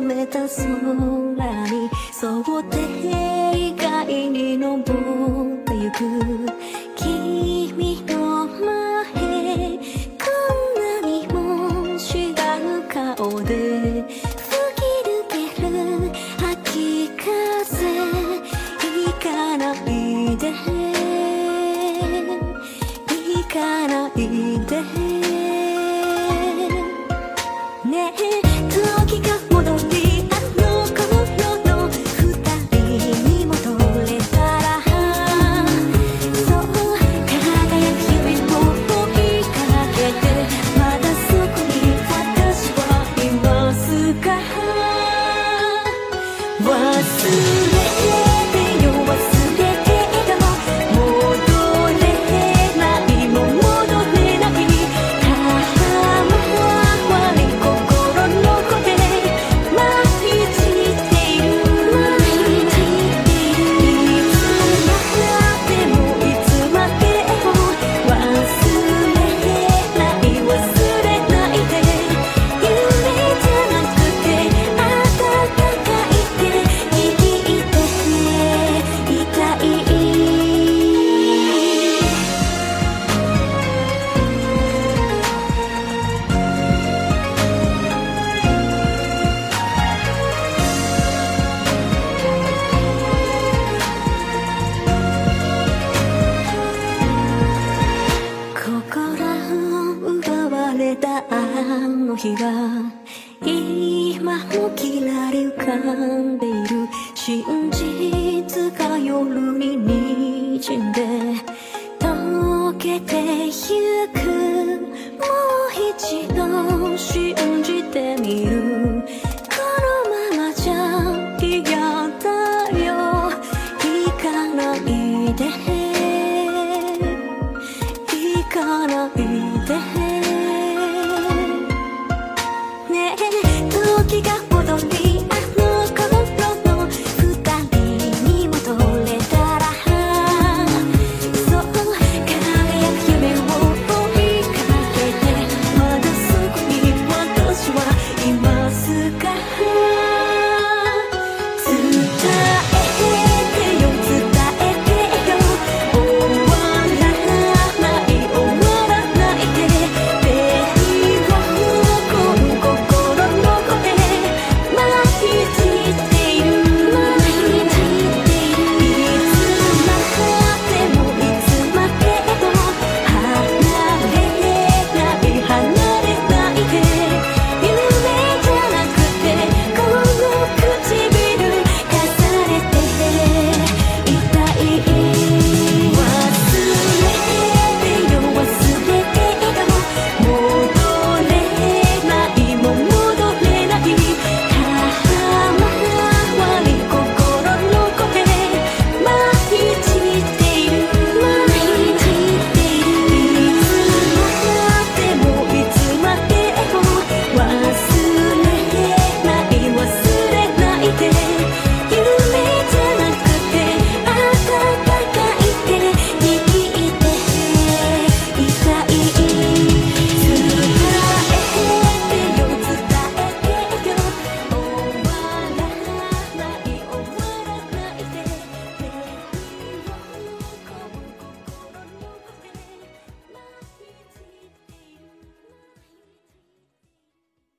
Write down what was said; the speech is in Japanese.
めた空にて定外に登ってゆく。日今もきらり浮か？んでいる真実が夜に滲んで溶けてゆくもう一度信じてみる。このままじゃ嫌だよ行かないで行かないで Khi